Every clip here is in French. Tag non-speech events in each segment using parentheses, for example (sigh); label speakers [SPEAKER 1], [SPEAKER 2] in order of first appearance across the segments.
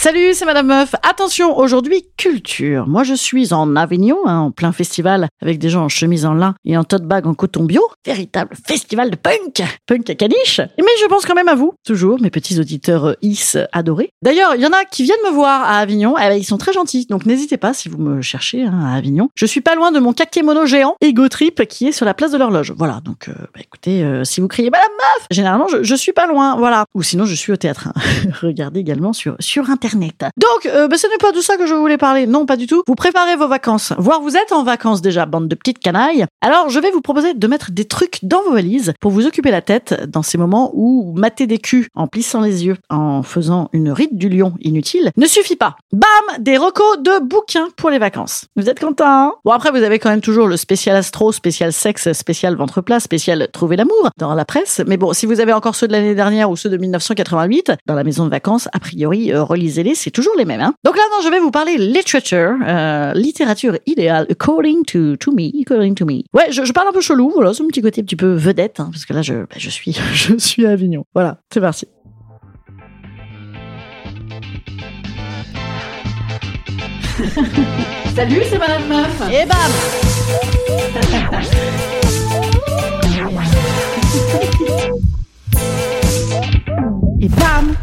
[SPEAKER 1] Salut, c'est Madame Meuf. Attention, aujourd'hui, culture. Moi, je suis en Avignon, hein, en plein festival, avec des gens en chemise en lin et en tote bag en coton bio. Véritable festival de punk. Punk à caniche. Mais je pense quand même à vous, toujours, mes petits auditeurs euh, is adorés. D'ailleurs, il y en a qui viennent me voir à Avignon. Eh ben, ils sont très gentils, donc n'hésitez pas si vous me cherchez hein, à Avignon. Je suis pas loin de mon kakémono géant, Ego Trip, qui est sur la place de l'horloge. Voilà, donc euh, bah, écoutez, euh, si vous criez Madame Meuf, généralement, je, je suis pas loin, voilà. Ou sinon, je suis au théâtre. hein. (laughs) Regardez également sur, sur Internet. Donc, euh, bah, ce n'est pas de ça que je voulais parler. Non, pas du tout. Vous préparez vos vacances. Voire vous êtes en vacances déjà, bande de petites canailles. Alors, je vais vous proposer de mettre des trucs dans vos valises pour vous occuper la tête dans ces moments où mater des culs en plissant les yeux, en faisant une rite du lion inutile, ne suffit pas. Bam Des recos de bouquins pour les vacances. Vous êtes contents hein Bon, après, vous avez quand même toujours le spécial astro, spécial sexe, spécial ventre plat, spécial trouver l'amour dans la presse. Mais bon, si vous avez encore ceux de l'année dernière ou ceux de 1988, dans la maison de vacances, a priori, euh, c'est toujours les mêmes. Hein Donc là, non, je vais vous parler literature, euh, littérature idéale, according to, to me, according to me. Ouais, je, je parle un peu chelou, voilà, c'est mon petit côté un petit peu vedette, hein, parce que là, je, bah, je suis, (laughs) je suis à Avignon. Voilà, c'est parti. (laughs)
[SPEAKER 2] Salut, c'est Madame Meuf.
[SPEAKER 1] Et bam (laughs) Et bam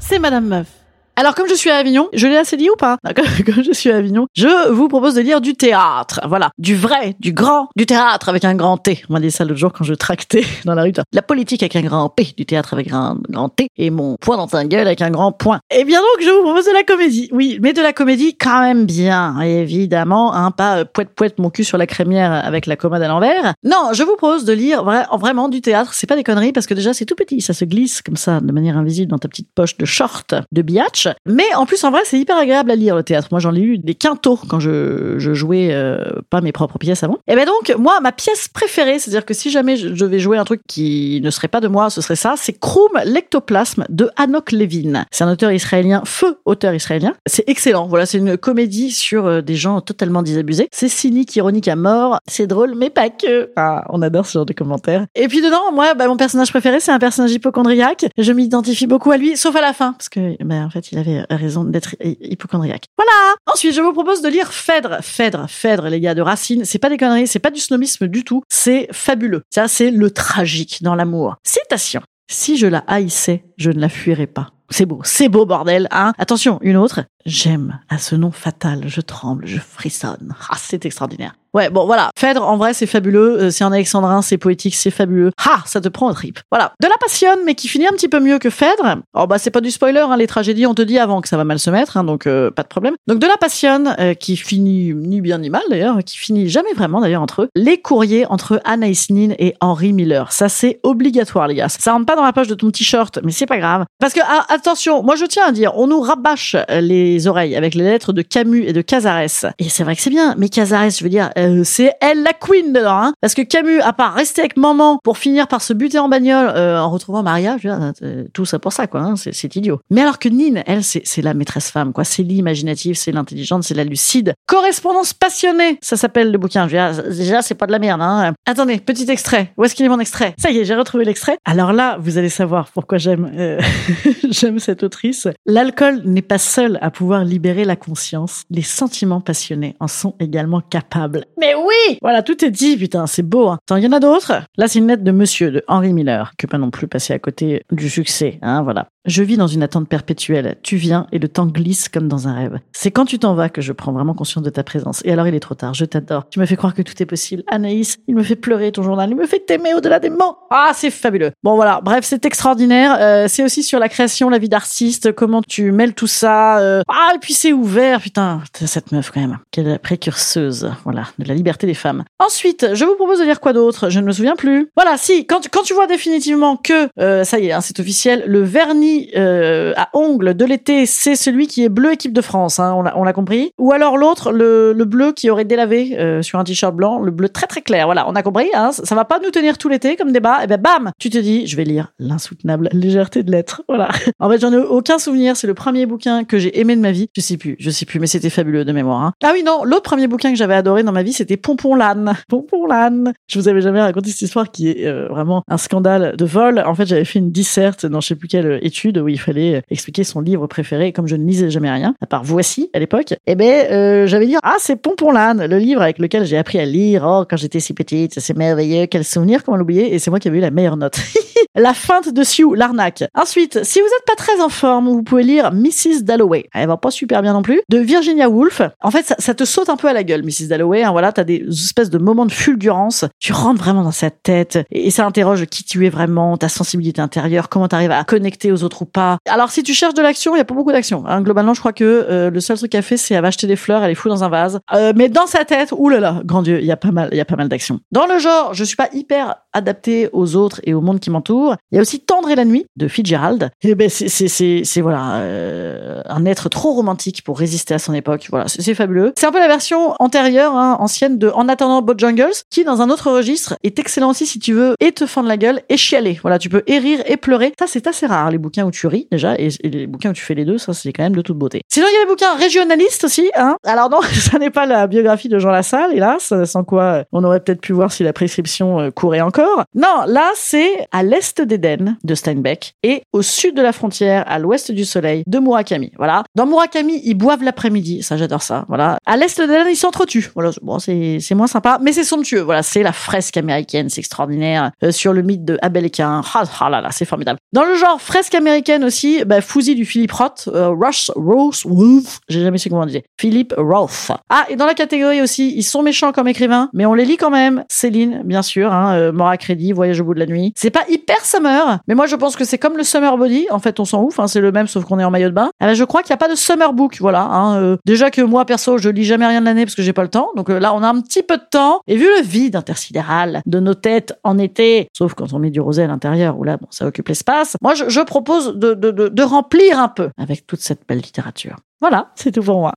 [SPEAKER 1] C'est Madame Meuf. Alors comme je suis à Avignon, je l'ai assez dit ou pas? (laughs) Comme je suis à Avignon, je vous propose de lire du théâtre. Voilà, du vrai, du grand, du théâtre avec un grand T. On m'a dit ça l'autre jour quand je tractais (laughs) dans la rue. La politique avec un grand P, du théâtre avec un grand T, et mon poing dans ta gueule avec un grand point. Eh bien donc, je vous propose de la comédie. Oui, mais de la comédie quand même bien, évidemment. Hein, pas euh, poète poète mon cul sur la crémière avec la commode à l'envers. Non, je vous propose de lire vra- vraiment du théâtre. C'est pas des conneries parce que déjà c'est tout petit, ça se glisse comme ça de manière invisible dans ta petite poche de short de biatch. Mais en plus, en vrai, c'est hyper agréable à lire le théâtre. Moi, j'en ai lu des quintaux quand je, jouais euh, pas mes propres pièces avant. Et ben donc, moi, ma pièce préférée, c'est-à-dire que si jamais je devais jouer un truc qui ne serait pas de moi, ce serait ça, c'est Krum l'ectoplasme de Hanok Levin. C'est un auteur israélien, feu auteur israélien. C'est excellent. Voilà, c'est une comédie sur euh, des gens totalement désabusés. C'est cynique, ironique à mort. C'est drôle, mais pas que. Ah, on adore ce genre de commentaires. Et puis dedans, moi, bah, mon personnage préféré, c'est un personnage hypochondriaque. Je m'identifie beaucoup à lui, sauf à la fin, parce que, bah, en fait, il avait raison d'être hy- hypochondriaque. Voilà. Ensuite, je vous propose de lire Phèdre. Phèdre, Phèdre, les gars, de Racine. C'est pas des conneries, c'est pas du snobisme du tout. C'est fabuleux. Ça, c'est le tragique dans l'amour. Citation. Si je la haïssais, je ne la fuirais pas. C'est beau, c'est beau, bordel, hein. Attention, une autre. J'aime. À ce nom fatal, je tremble, je frissonne. Ah, c'est extraordinaire. Ouais, bon, voilà. Phèdre, en vrai, c'est fabuleux. Euh, C'est en alexandrin, c'est poétique, c'est fabuleux. Ah, ça te prend au trip. Voilà. De la passionne, mais qui finit un petit peu mieux que Phèdre. Oh, bah, c'est pas du spoiler, hein. Les tragédies, on te dit avant que ça va mal se mettre, hein, donc, euh, pas de problème. Donc, de la passionne, euh, qui finit ni bien ni mal, d'ailleurs, qui finit jamais vraiment, d'ailleurs, entre eux. Les courriers entre Anaïs Nin et Henry Miller. Ça, c'est obligatoire, les gars. Ça rentre pas dans la poche de ton t-shirt, mais c'est pas grave. Parce que, ah, attention, moi, je tiens à dire, on nous rabâche euh, les oreilles avec les lettres de Camus et de Casares. Et c'est vrai que c'est bien, mais Casares, je veux dire, euh, c'est elle la queen dedans, hein. Parce que Camus, à part rester avec maman pour finir par se buter en bagnole euh, en retrouvant Maria, je veux dire, euh, tout ça pour ça, quoi, hein. c'est, idiot. Mais alors que Nin, elle, c'est, c'est la maîtresse femme, quoi. C'est l'imaginative, c'est l'intelligente, c'est la lucide. Correspondance passionnée, ça s'appelle le bouquin. Je veux dire, déjà, c'est pas de la merde, hein. Attendez, petit extrait. Où est-ce qu'il est mon extrait? Ça y est, j'ai retrouvé l'extrait. Alors là, vous allez savoir pourquoi j'aime, euh, (laughs) j'aime cette autrice. L'alcool n'est pas seul à pouvoir libérer la conscience. Les sentiments passionnés en sont également capables. Mais oui Voilà, tout est dit, putain, c'est beau. Hein. Attends, il y en a d'autres? Là, c'est une lettre de monsieur, de Henry Miller, que pas non plus passer à côté du succès, hein, voilà. Je vis dans une attente perpétuelle. Tu viens et le temps glisse comme dans un rêve. C'est quand tu t'en vas que je prends vraiment conscience de ta présence. Et alors il est trop tard. Je t'adore. Tu me fais croire que tout est possible. Anaïs, il me fait pleurer ton journal. Il me fait t'aimer au-delà des mots. Ah, c'est fabuleux. Bon voilà. Bref, c'est extraordinaire. Euh, c'est aussi sur la création, la vie d'artiste, comment tu mêles tout ça. Euh. Ah, et puis c'est ouvert. Putain, cette meuf quand même. Quelle précurseuse. Voilà, la liberté des femmes. Ensuite, je vous propose de lire quoi d'autre? Je ne me souviens plus. Voilà, si quand quand tu vois définitivement que euh, ça y est, hein, c'est officiel, le vernis euh, à ongles de l'été, c'est celui qui est bleu équipe de France, hein, on l'a compris. Ou alors l'autre, le, le, bleu qui aurait délavé euh, sur un t-shirt blanc, le bleu très très clair. Voilà, on a compris. Hein, ça va pas nous tenir tout l'été comme débat. Et eh ben bam, tu te dis, je vais lire l'insoutenable légèreté de l'être. Voilà. (laughs) En fait, j'en ai aucun souvenir. C'est le premier bouquin que j'ai aimé de ma vie. Je sais plus, je sais plus, mais c'était fabuleux de mémoire. Ah oui non, l'autre premier bouquin que j'avais adoré dans ma vie, c'était Pompon l'âne. Pompon l'âne. Je vous avais jamais raconté cette histoire qui est euh, vraiment un scandale de vol. En fait, j'avais fait une disserte dans je sais plus quelle étude où il fallait expliquer son livre préféré. Comme je ne lisais jamais rien, à part Voici à l'époque, eh ben euh, j'avais dit ah c'est Pompon l'âne, le livre avec lequel j'ai appris à lire. Oh quand j'étais si petite, c'est merveilleux, quel souvenir, comment l'oublier? Et c'est moi qui avais eu la meilleure note. (laughs) la feinte de Sioux, l'arnaque. Ensuite, si vous n'êtes pas très en forme, vous pouvez lire Mrs. Dalloway. Elle va pas super bien non plus. De Virginia Woolf. En fait, ça, te saute un peu à la gueule, Mrs. Dalloway. Hein, t'as des espèces de moments de fulgurance. Tu rentres vraiment dans sa tête et, ça interroge qui tu es vraiment, ta sensibilité intérieure, comment tu arrives à connecter aux autres ou pas. Alors, si tu cherches de l'action, il y a pas beaucoup d'action. Hein. Globalement, je crois que euh, le seul truc qu'elle fait, c'est elle va acheter des fleurs, elle les fout dans un vase. Euh, mais dans sa tête, oulala, grand Dieu, il y a pas mal, y a pas mal d'action. Dans le genre, je suis pas hyper adapté aux autres et au monde qui m'entoure. Il y a aussi Tendre et la nuit de Fitzgerald. Et ben c'est c'est c'est c'est voilà euh, un être trop romantique pour résister à son époque. Voilà, c'est fabuleux. C'est un peu la version antérieure, hein, ancienne de En attendant Bojangles, qui dans un autre registre est excellent aussi si tu veux et te fendre la gueule et chialer. Voilà, tu peux et rire et pleurer. Ça c'est assez rare les bouquins où tu ris déjà et, les bouquins où tu fais les deux, ça c'est quand même de toute beauté. Sinon il y a les bouquins régionalistes aussi. Hein. Alors non, (laughs) ça n'est pas la biographie de Jean Lassalle, hélas, sans quoi on aurait peut-être pu voir si la prescription euh, courait encore. Non, là, c'est à l'est d'Éden de Steinbeck et au sud de la frontière, à l'ouest du soleil, de Murakami. Voilà. Dans Murakami, ils boivent l'après-midi. Ça, j'adore ça. Voilà. À l'est d'Éden, ils s'entretuent. Voilà. Bon, c'est, moins sympa, mais c'est somptueux. Voilà. C'est la fresque américaine. C'est extraordinaire. Euh, sur le mythe de Abel et Cain. Ah, ah, là là, c'est formidable. Dans le genre fresque américaine aussi, bah, Fousi du Philippe Roth, euh, Rush, Rose, Wolf. J'ai jamais su comment on disait. Philippe Roth. Ah, et dans la catégorie aussi, ils sont méchants comme écrivains, mais on les lit quand même. Céline, bien sûr, hein, euh, crédit, Voyage au bout de la nuit. C'est pas hyper summer, mais moi je pense que c'est comme le summer body. En fait, on s'en ouf, hein, c'est le même sauf qu'on est en maillot de bain. Alors, je crois qu'il n'y a pas de summer book, voilà. Hein, déjà que moi perso, je lis jamais rien de l'année parce que j'ai pas le temps. Donc euh, on a un petit peu de temps. Et vu le vide intersidéral de nos têtes en été, sauf quand on met du rosé à l'intérieur où là, bon, ça occupe l'espace. Moi, je, je propose de, de, de, de remplir un peu avec toute cette belle littérature. Voilà, c'est tout pour moi.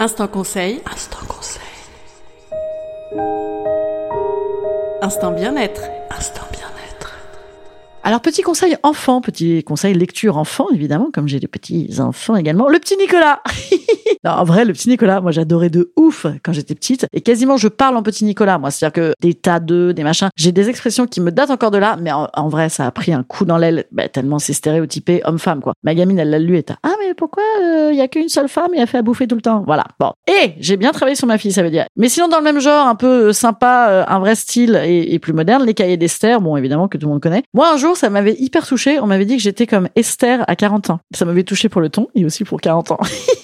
[SPEAKER 2] Instant conseil. Instant conseil. Instant bien-être. Instant bien-être.
[SPEAKER 1] Alors petit conseil enfant, petit conseil lecture enfant évidemment, comme j'ai des petits enfants également. Le petit Nicolas. (laughs) en vrai, le petit Nicolas, moi j'adorais de ouf quand j'étais petite et quasiment je parle en petit Nicolas. Moi, c'est-à-dire que des tas de, des machins, j'ai des expressions qui me datent encore de là, mais en, vrai, ça a pris un coup dans l'aile bah, tellement c'est stéréotypé homme-femme quoi. Ma gamine, elle l'a lu et ah mais pourquoi il euh, y a qu'une seule femme et elle fait à bouffer tout le temps? Voilà. Bon. Et j'ai bien travaillé sur ma fille, ça veut dire. Mais sinon dans le même genre, un peu euh, sympa, euh, un vrai style et, et plus moderne, les cahiers d'Esther, bon évidemment que tout le monde connaît. Moi un jour, ça m'avait hyper touché. On m'avait dit que j'étais comme Esther à 40 ans. Ça m'avait touché pour le ton et aussi pour 40 ans. (laughs)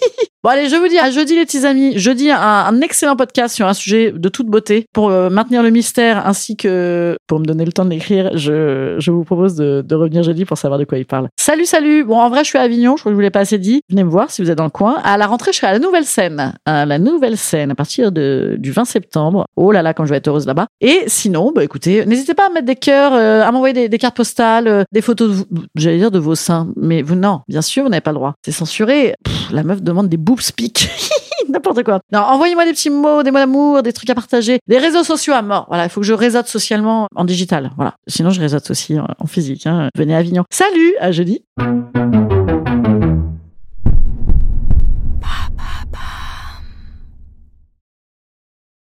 [SPEAKER 1] Allez, je vous dis à jeudi les petits amis. Jeudi un, un excellent podcast sur un sujet de toute beauté pour euh, maintenir le mystère ainsi que pour me donner le temps de l'écrire. Je, vous propose de, de, revenir jeudi pour savoir de quoi il parle. Salut salut. Bon en vrai je suis à Avignon. Je crois que je vous l'ai pas assez dit. Venez me voir si vous êtes dans le coin. À la rentrée je serai à la nouvelle scène. À la nouvelle scène à partir de du 20 septembre. Oh là là quand je vais être heureuse là-bas. Et sinon bah écoutez n'hésitez pas à mettre des cœurs, euh, à m'envoyer des, cartes postales, euh, des photos j'allais dire de vos seins. Mais vous non bien sûr vous n'avez pas le droit. C'est censuré. la meuf demande des boobs speak. (laughs) N'importe quoi. Non, envoyez-moi des petits mots, des mots d'amour, des trucs à partager, des réseaux sociaux à mort. Voilà, il faut que je réseaute socialement en digital. Voilà. Sinon, je réseaute aussi en, physique. Hein. Venez à Avignon. Salut, à jeudi.